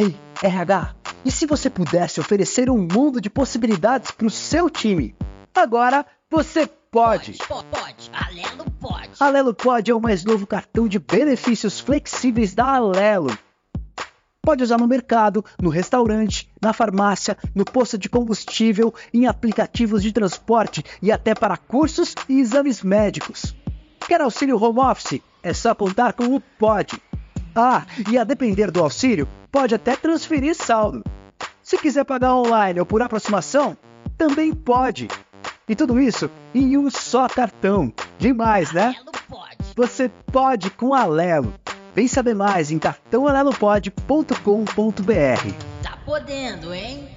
Ei, RH, e se você pudesse oferecer um mundo de possibilidades para o seu time? Agora você pode. Pode, pode. Alelo pode. Alelo Pode é o mais novo cartão de benefícios flexíveis da Alelo. Pode usar no mercado, no restaurante, na farmácia, no posto de combustível, em aplicativos de transporte e até para cursos e exames médicos. Quer auxílio home office? É só apontar com o POD. Ah, e a depender do auxílio, pode até transferir saldo. Se quiser pagar online ou por aproximação, também pode. E tudo isso em um só cartão. Demais, né? Você pode com Alelo. Vem saber mais em cartãoalelopod.com.br. Tá podendo, hein?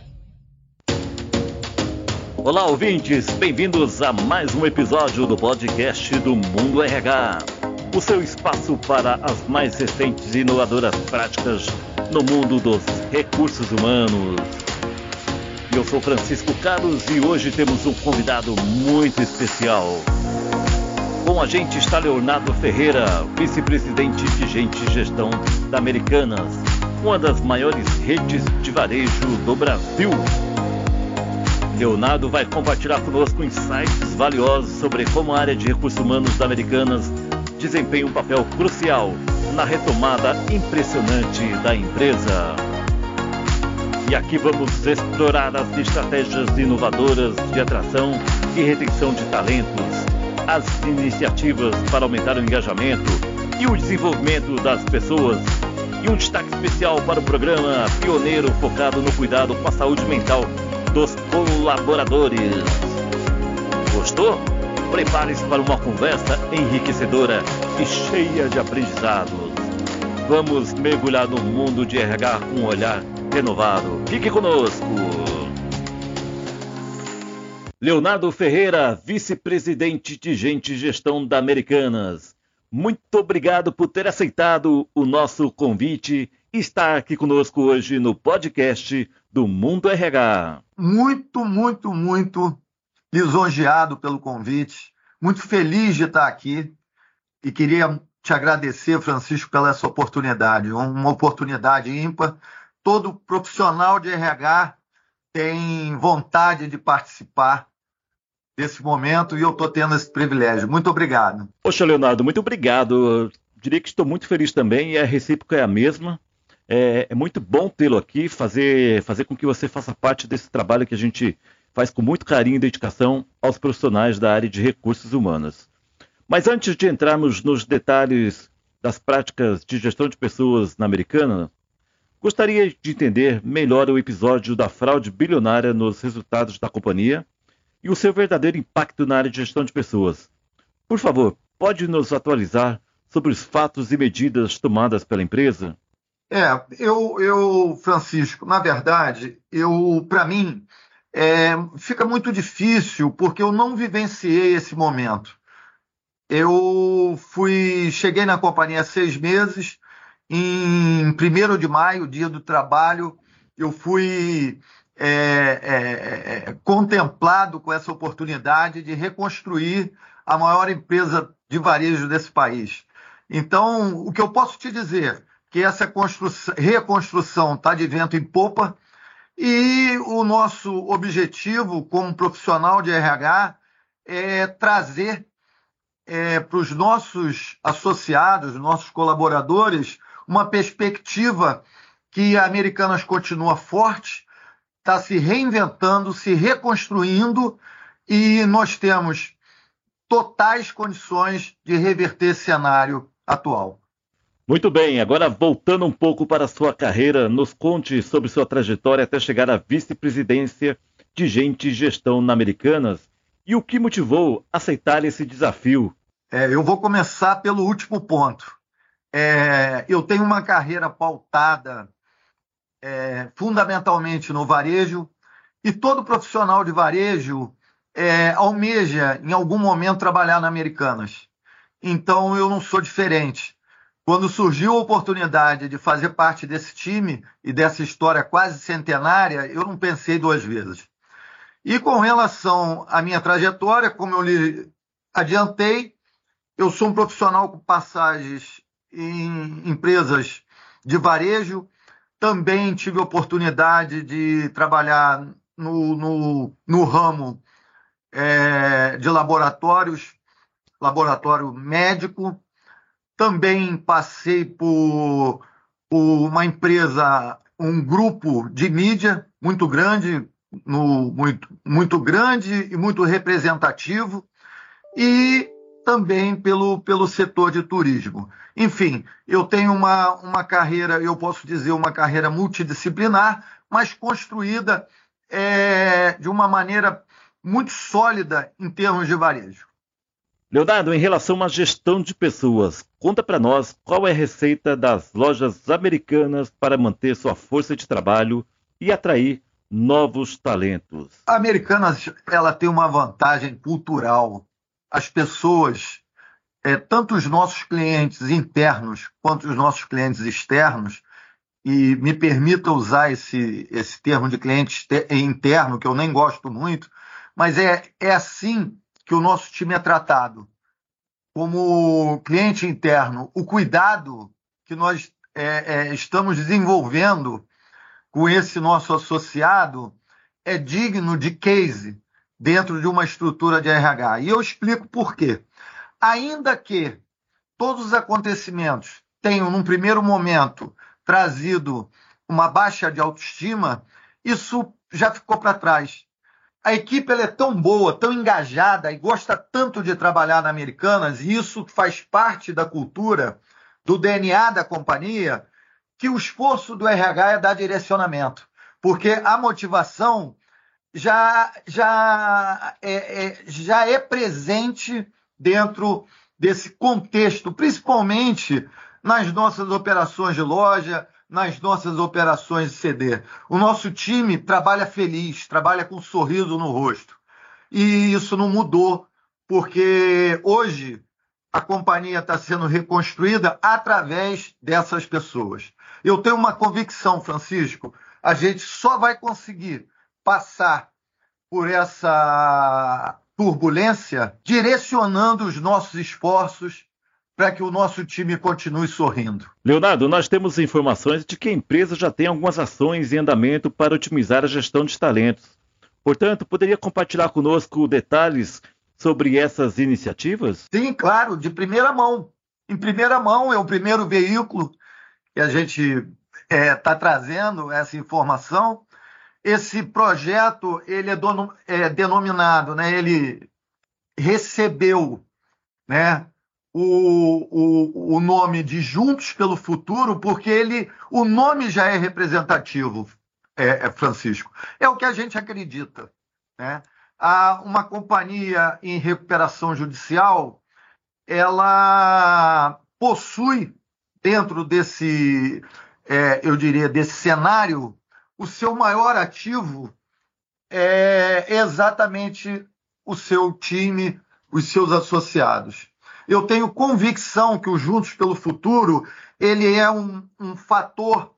Olá, ouvintes, bem-vindos a mais um episódio do podcast do Mundo RH. O seu espaço para as mais recentes e inovadoras práticas no mundo dos recursos humanos. Eu sou Francisco Carlos e hoje temos um convidado muito especial. Com a gente está Leonardo Ferreira, vice-presidente de gente e gestão da Americanas, uma das maiores redes de varejo do Brasil. Leonardo vai compartilhar conosco insights valiosos sobre como a área de recursos humanos da Americanas desempenha um papel crucial na retomada impressionante da empresa. E aqui vamos explorar as estratégias inovadoras de atração e retenção de talentos, as iniciativas para aumentar o engajamento e o desenvolvimento das pessoas, e um destaque especial para o programa pioneiro focado no cuidado com a saúde mental dos colaboradores. Gostou? Prepare-se para uma conversa enriquecedora e cheia de aprendizados. Vamos mergulhar no mundo de RH com um olhar renovado. Fique conosco! Leonardo Ferreira, vice-presidente de Gente e Gestão da Americanas. Muito obrigado por ter aceitado o nosso convite e estar aqui conosco hoje no podcast do Mundo RH. muito, muito, muito lisonjeado pelo convite, muito feliz de estar aqui e queria te agradecer, Francisco, pela essa oportunidade, uma oportunidade ímpar. Todo profissional de RH tem vontade de participar desse momento e eu estou tendo esse privilégio. Muito obrigado. Poxa, Leonardo, muito obrigado. Diria que estou muito feliz também e a recíproca é a mesma. É, é muito bom tê-lo aqui, fazer, fazer com que você faça parte desse trabalho que a gente faz com muito carinho e dedicação aos profissionais da área de recursos humanos. Mas antes de entrarmos nos detalhes das práticas de gestão de pessoas na Americana, gostaria de entender melhor o episódio da fraude bilionária nos resultados da companhia e o seu verdadeiro impacto na área de gestão de pessoas. Por favor, pode nos atualizar sobre os fatos e medidas tomadas pela empresa? É, eu, eu Francisco, na verdade, eu, para mim, é, fica muito difícil porque eu não vivenciei esse momento. Eu fui, cheguei na companhia há seis meses, em 1 de maio, dia do trabalho, eu fui é, é, é, contemplado com essa oportunidade de reconstruir a maior empresa de varejo desse país. Então, o que eu posso te dizer que essa construção- reconstrução está de vento em popa e o nosso objetivo como profissional de RH é trazer para os nossos associados, nossos colaboradores, uma perspectiva que a Americanas continua forte, está se reinventando, se reconstruindo e nós temos totais condições de reverter esse cenário atual. Muito bem, agora voltando um pouco para a sua carreira, nos conte sobre sua trajetória até chegar à vice-presidência de gente e gestão na Americanas e o que motivou aceitar esse desafio. É, eu vou começar pelo último ponto. É, eu tenho uma carreira pautada é, fundamentalmente no varejo e todo profissional de varejo é, almeja em algum momento trabalhar na Americanas. Então eu não sou diferente. Quando surgiu a oportunidade de fazer parte desse time e dessa história quase centenária, eu não pensei duas vezes. E com relação à minha trajetória, como eu lhe adiantei, eu sou um profissional com passagens em empresas de varejo, também tive a oportunidade de trabalhar no, no, no ramo é, de laboratórios, laboratório médico. Também passei por, por uma empresa, um grupo de mídia muito grande, no, muito, muito grande e muito representativo, e também pelo, pelo setor de turismo. Enfim, eu tenho uma, uma carreira, eu posso dizer, uma carreira multidisciplinar, mas construída é, de uma maneira muito sólida em termos de varejo. Leonardo, em relação à gestão de pessoas, conta para nós qual é a receita das lojas americanas para manter sua força de trabalho e atrair novos talentos. A Americanas ela tem uma vantagem cultural. As pessoas, é, tanto os nossos clientes internos quanto os nossos clientes externos, e me permita usar esse, esse termo de cliente interno, que eu nem gosto muito, mas é, é assim que o nosso time é tratado. Como cliente interno, o cuidado que nós é, é, estamos desenvolvendo com esse nosso associado é digno de case dentro de uma estrutura de RH. E eu explico por quê. Ainda que todos os acontecimentos tenham, num primeiro momento, trazido uma baixa de autoestima, isso já ficou para trás. A equipe é tão boa, tão engajada e gosta tanto de trabalhar na Americanas, e isso faz parte da cultura, do DNA da companhia, que o esforço do RH é dar direcionamento, porque a motivação já, já, é, é, já é presente dentro desse contexto, principalmente nas nossas operações de loja, nas nossas operações de CD. O nosso time trabalha feliz, trabalha com um sorriso no rosto. E isso não mudou, porque hoje a companhia está sendo reconstruída através dessas pessoas. Eu tenho uma convicção, Francisco, a gente só vai conseguir passar por essa turbulência direcionando os nossos esforços para que o nosso time continue sorrindo. Leonardo, nós temos informações de que a empresa já tem algumas ações em andamento para otimizar a gestão de talentos. Portanto, poderia compartilhar conosco detalhes sobre essas iniciativas? Sim, claro, de primeira mão. Em primeira mão, é o primeiro veículo que a gente está é, tá trazendo essa informação. Esse projeto ele é, dono, é denominado, né, ele recebeu né, o, o, o nome de Juntos pelo Futuro, porque ele, o nome já é representativo, é, é Francisco. É o que a gente acredita. Né? Há uma companhia em recuperação judicial, ela possui dentro desse, é, eu diria, desse cenário, o seu maior ativo é exatamente o seu time, os seus associados. Eu tenho convicção que o Juntos pelo Futuro ele é um, um fator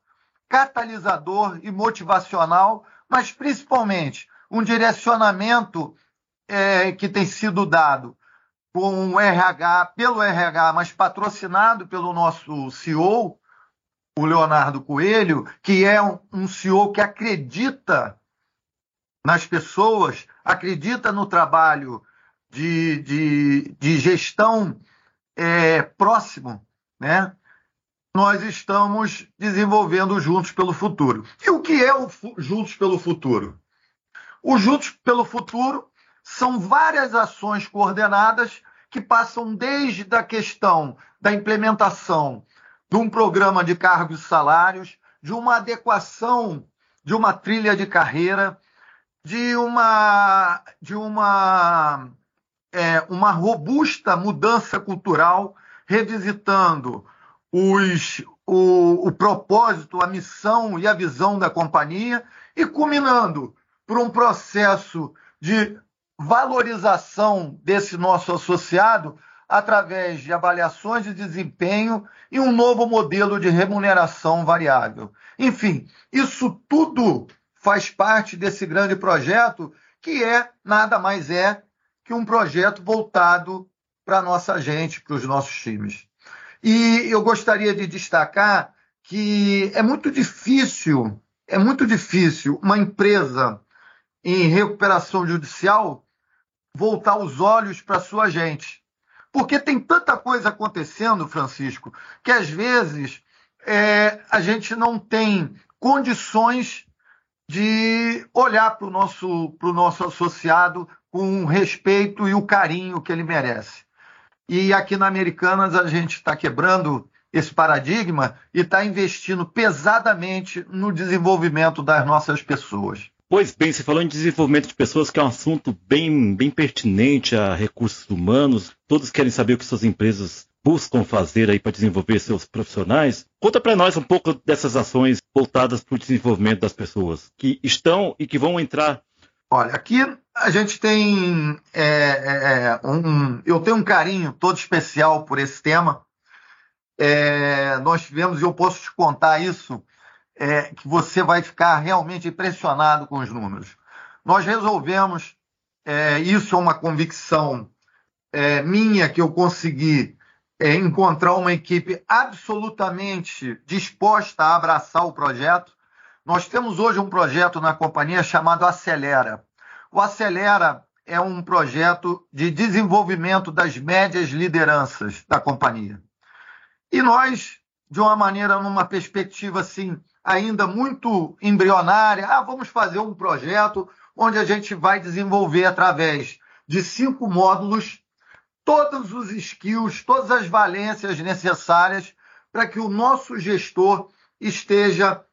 catalisador e motivacional, mas principalmente um direcionamento é, que tem sido dado com o RH, pelo RH, mas patrocinado pelo nosso CEO, o Leonardo Coelho, que é um, um CEO que acredita nas pessoas, acredita no trabalho de, de, de gestão é, próximo, né? Nós estamos desenvolvendo Juntos pelo Futuro. E o que é o Juntos pelo Futuro? O Juntos pelo Futuro são várias ações coordenadas que passam desde a questão da implementação de um programa de cargos e salários, de uma adequação de uma trilha de carreira, de uma de uma é, uma robusta mudança cultural, revisitando os, o, o propósito, a missão e a visão da companhia e culminando por um processo de valorização desse nosso associado através de avaliações de desempenho e um novo modelo de remuneração variável. Enfim, isso tudo faz parte desse grande projeto que é nada mais é que um projeto voltado para a nossa gente, para os nossos times. E eu gostaria de destacar que é muito difícil, é muito difícil uma empresa em recuperação judicial voltar os olhos para sua gente. Porque tem tanta coisa acontecendo, Francisco, que às vezes é, a gente não tem condições de olhar para o nosso, nosso associado com o respeito e o carinho que ele merece. E aqui na Americanas a gente está quebrando esse paradigma e está investindo pesadamente no desenvolvimento das nossas pessoas. Pois bem, você falou em desenvolvimento de pessoas, que é um assunto bem, bem pertinente a recursos humanos. Todos querem saber o que suas empresas buscam fazer aí para desenvolver seus profissionais. Conta para nós um pouco dessas ações voltadas para o desenvolvimento das pessoas que estão e que vão entrar. Olha, aqui a gente tem é, é, é um, eu tenho um carinho todo especial por esse tema. É, nós tivemos, e eu posso te contar isso, é, que você vai ficar realmente impressionado com os números. Nós resolvemos, é, isso é uma convicção minha que eu consegui é, encontrar uma equipe absolutamente disposta a abraçar o projeto. Nós temos hoje um projeto na companhia chamado Acelera. O Acelera é um projeto de desenvolvimento das médias lideranças da companhia. E nós, de uma maneira, numa perspectiva assim, ainda muito embrionária, ah, vamos fazer um projeto onde a gente vai desenvolver através de cinco módulos todos os skills, todas as valências necessárias para que o nosso gestor esteja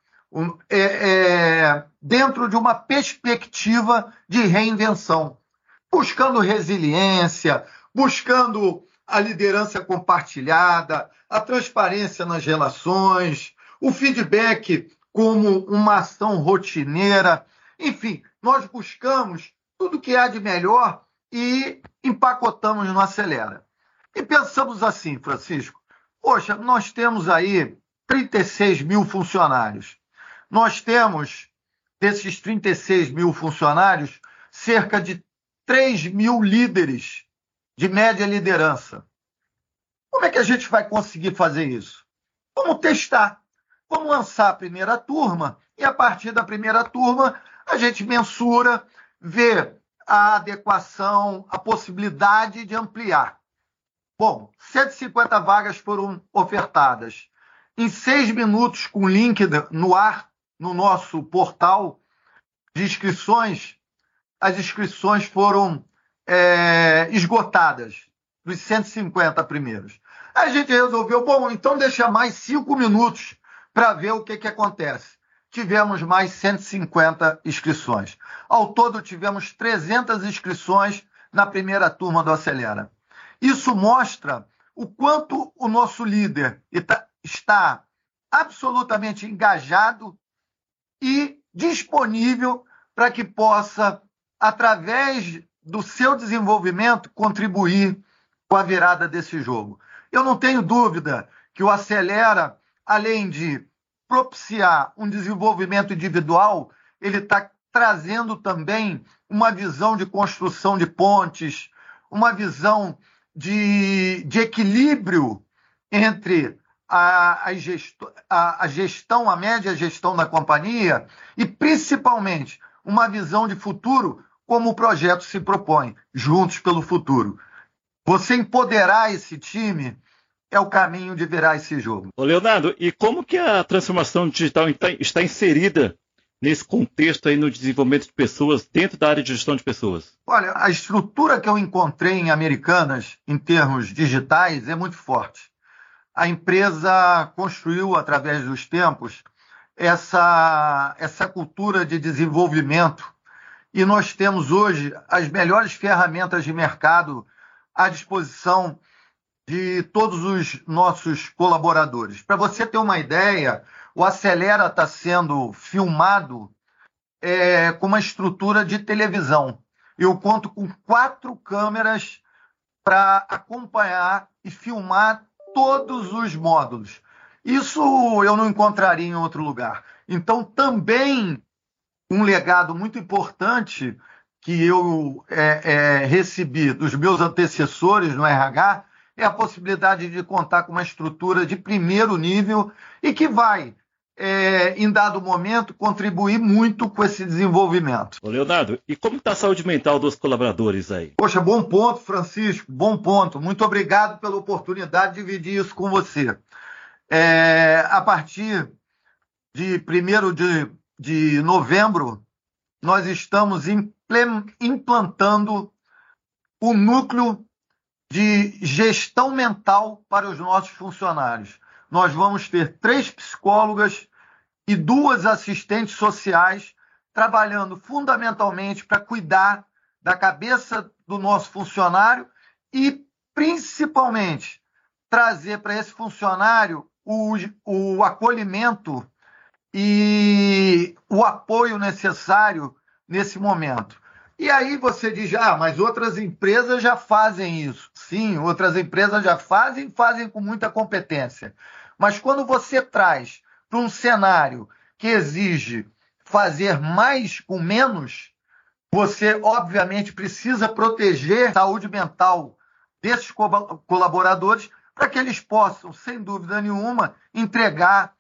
é, é, dentro de uma perspectiva de reinvenção, buscando resiliência, buscando a liderança compartilhada, a transparência nas relações, o feedback como uma ação rotineira. Enfim, nós buscamos tudo que há de melhor e empacotamos no Acelera. E pensamos assim, Francisco, poxa, nós temos aí 36 mil funcionários. Nós temos, desses 36 mil funcionários, cerca de 3 mil líderes de média liderança. Como é que a gente vai conseguir fazer isso? Vamos testar. Vamos lançar a primeira turma e, a partir da primeira turma, a gente mensura, vê a adequação, a possibilidade de ampliar. Bom, 150 vagas foram ofertadas. Em seis minutos, com link no ar, no nosso portal de inscrições, as inscrições foram é, esgotadas, dos 150 primeiros. A gente resolveu, bom, então deixa mais cinco minutos para ver o que, que acontece tivemos mais 150 inscrições. Ao todo, tivemos 300 inscrições na primeira turma do Acelera. Isso mostra o quanto o nosso líder está absolutamente engajado e disponível para que possa, através do seu desenvolvimento, contribuir com a virada desse jogo. Eu não tenho dúvida que o Acelera, além de propiciar um desenvolvimento individual, ele está trazendo também uma visão de construção de pontes, uma visão de, de equilíbrio entre a, a, gesto, a, a gestão, a média gestão da companhia e, principalmente, uma visão de futuro como o projeto se propõe, juntos pelo futuro. Você empoderar esse time é o caminho de virar esse jogo. Ô Leonardo, e como que a transformação digital está inserida nesse contexto aí no desenvolvimento de pessoas dentro da área de gestão de pessoas? Olha, a estrutura que eu encontrei em Americanas em termos digitais é muito forte. A empresa construiu através dos tempos essa essa cultura de desenvolvimento e nós temos hoje as melhores ferramentas de mercado à disposição de todos os nossos colaboradores. Para você ter uma ideia, o Acelera está sendo filmado é, com uma estrutura de televisão. Eu conto com quatro câmeras para acompanhar e filmar todos os módulos. Isso eu não encontraria em outro lugar. Então, também um legado muito importante que eu é, é, recebi dos meus antecessores no RH é a possibilidade de contar com uma estrutura de primeiro nível e que vai é, em dado momento, contribuir muito com esse desenvolvimento. Ô Leonardo, e como está a saúde mental dos colaboradores aí? Poxa, bom ponto, Francisco, bom ponto. Muito obrigado pela oportunidade de dividir isso com você. É, a partir de 1 de, de novembro, nós estamos implantando o núcleo de gestão mental para os nossos funcionários. Nós vamos ter três psicólogas e duas assistentes sociais trabalhando fundamentalmente para cuidar da cabeça do nosso funcionário e, principalmente, trazer para esse funcionário o, o acolhimento e o apoio necessário nesse momento. E aí você diz, ah, mas outras empresas já fazem isso. Sim, outras empresas já fazem, fazem com muita competência. Mas quando você traz para um cenário que exige fazer mais com menos, você obviamente precisa proteger a saúde mental desses colaboradores para que eles possam, sem dúvida nenhuma, entregar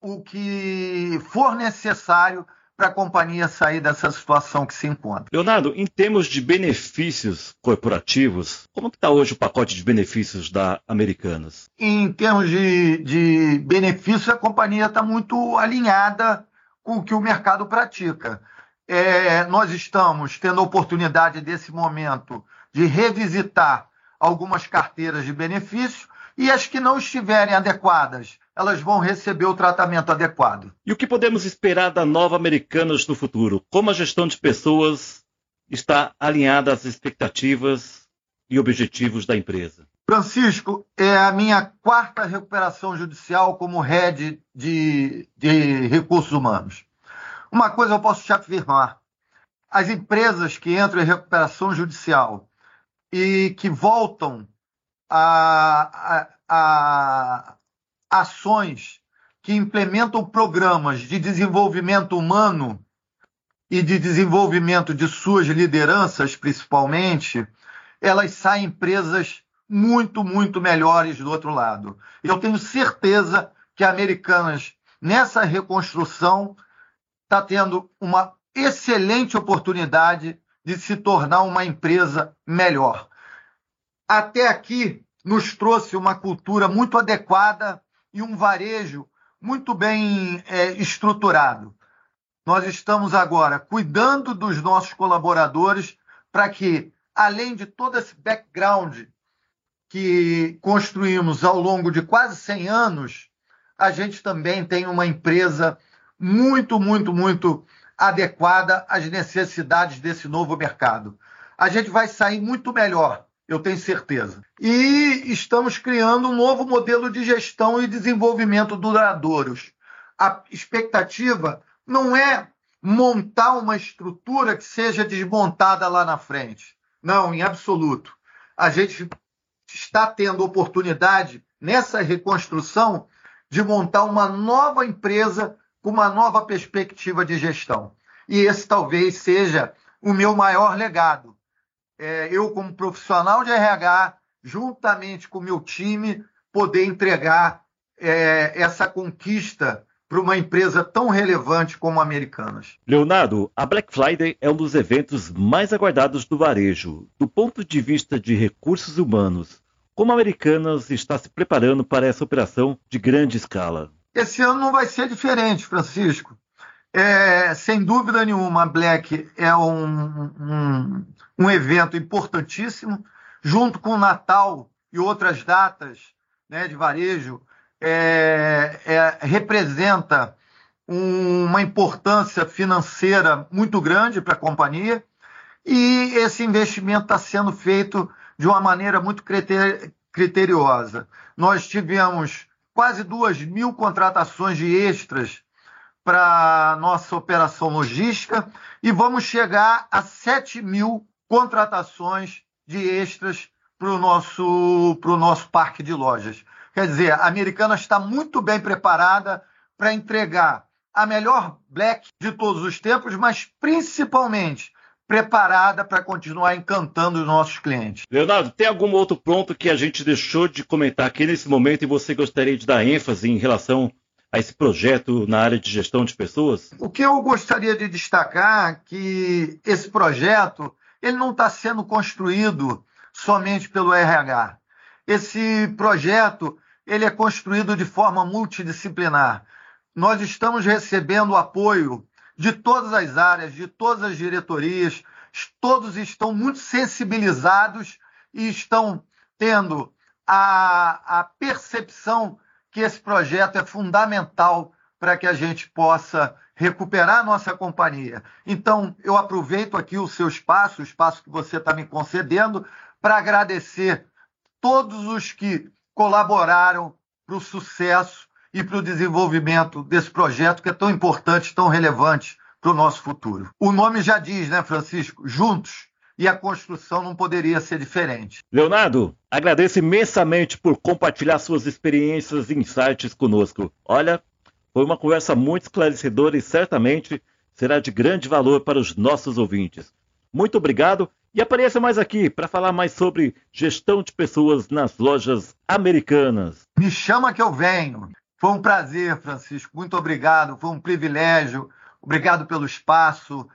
o que for necessário para a companhia sair dessa situação que se encontra. Leonardo, em termos de benefícios corporativos, como está hoje o pacote de benefícios da Americanas? Em termos de, de benefícios, a companhia está muito alinhada com o que o mercado pratica. É, nós estamos tendo a oportunidade desse momento de revisitar algumas carteiras de benefícios e as que não estiverem adequadas elas vão receber o tratamento adequado. E o que podemos esperar da nova Americanas no futuro? Como a gestão de pessoas está alinhada às expectativas e objetivos da empresa? Francisco, é a minha quarta recuperação judicial como head de, de recursos humanos. Uma coisa eu posso te afirmar: as empresas que entram em recuperação judicial e que voltam a, a, a ações que implementam programas de desenvolvimento humano e de desenvolvimento de suas lideranças, principalmente, elas saem empresas muito, muito melhores do outro lado. Eu tenho certeza que a Americanas, nessa reconstrução, está tendo uma excelente oportunidade de se tornar uma empresa melhor. Até aqui, nos trouxe uma cultura muito adequada e um varejo muito bem é, estruturado. Nós estamos agora cuidando dos nossos colaboradores para que, além de todo esse background que construímos ao longo de quase 100 anos, a gente também tenha uma empresa muito, muito, muito adequada às necessidades desse novo mercado. A gente vai sair muito melhor eu tenho certeza. E estamos criando um novo modelo de gestão e desenvolvimento duradouros. A expectativa não é montar uma estrutura que seja desmontada lá na frente. Não, em absoluto. A gente está tendo oportunidade nessa reconstrução de montar uma nova empresa com uma nova perspectiva de gestão. E esse talvez seja o meu maior legado é, eu, como profissional de RH, juntamente com o meu time, poder entregar é, essa conquista para uma empresa tão relevante como a Americanas. Leonardo, a Black Friday é um dos eventos mais aguardados do varejo. Do ponto de vista de recursos humanos, como a Americanas está se preparando para essa operação de grande escala? Esse ano não vai ser diferente, Francisco. É, sem dúvida nenhuma, Black é um, um, um, evento importantíssimo, junto com o Natal e outras datas né, de varejo, é, é, representa um, uma importância financeira muito grande para a companhia e esse investimento está sendo feito de uma maneira muito criteriosa. Nós tivemos quase duas mil contratações de extras para nossa operação logística e vamos chegar a 7 mil contratações de extras para o nosso, nosso parque de lojas. Quer dizer, a Americana está muito bem preparada para entregar a melhor Black de todos os tempos, mas principalmente preparada para continuar encantando os nossos clientes. Leonardo, tem algum outro ponto que a gente deixou de comentar aqui nesse momento e você gostaria de dar ênfase em relação a esse projeto na área de gestão de pessoas? O que eu gostaria de destacar é que esse projeto ele não está sendo construído somente pelo RH. Esse projeto ele é construído de forma multidisciplinar. Nós estamos recebendo apoio de todas as áreas, de todas as diretorias, todos estão muito sensibilizados e estão tendo a, a percepção que esse projeto é fundamental para que a gente possa recuperar a nossa companhia. Então, eu aproveito aqui o seu espaço, o espaço que você está me concedendo, para agradecer todos os que colaboraram para o sucesso e para o desenvolvimento desse projeto que é tão importante, tão relevante para o nosso futuro. O nome já diz, né, Francisco? Juntos. E a construção não poderia ser diferente. Leonardo, agradeço imensamente por compartilhar suas experiências e insights conosco. Olha, foi uma conversa muito esclarecedora e certamente será de grande valor para os nossos ouvintes. Muito obrigado e apareça mais aqui para falar mais sobre gestão de pessoas nas lojas americanas. Me chama que eu venho. Foi um prazer, Francisco. Muito obrigado. Foi um privilégio. Obrigado pelo espaço.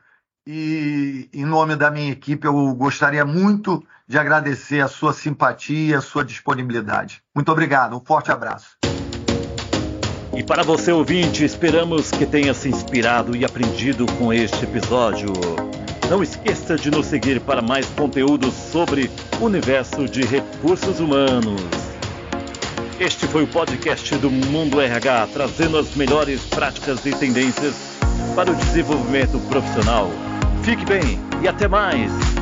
E em nome da minha equipe, eu gostaria muito de agradecer a sua simpatia, a sua disponibilidade. Muito obrigado. Um forte abraço. E para você ouvinte, esperamos que tenha se inspirado e aprendido com este episódio. Não esqueça de nos seguir para mais conteúdos sobre o universo de recursos humanos. Este foi o podcast do Mundo RH, trazendo as melhores práticas e tendências para o desenvolvimento profissional. Fique bem e até mais!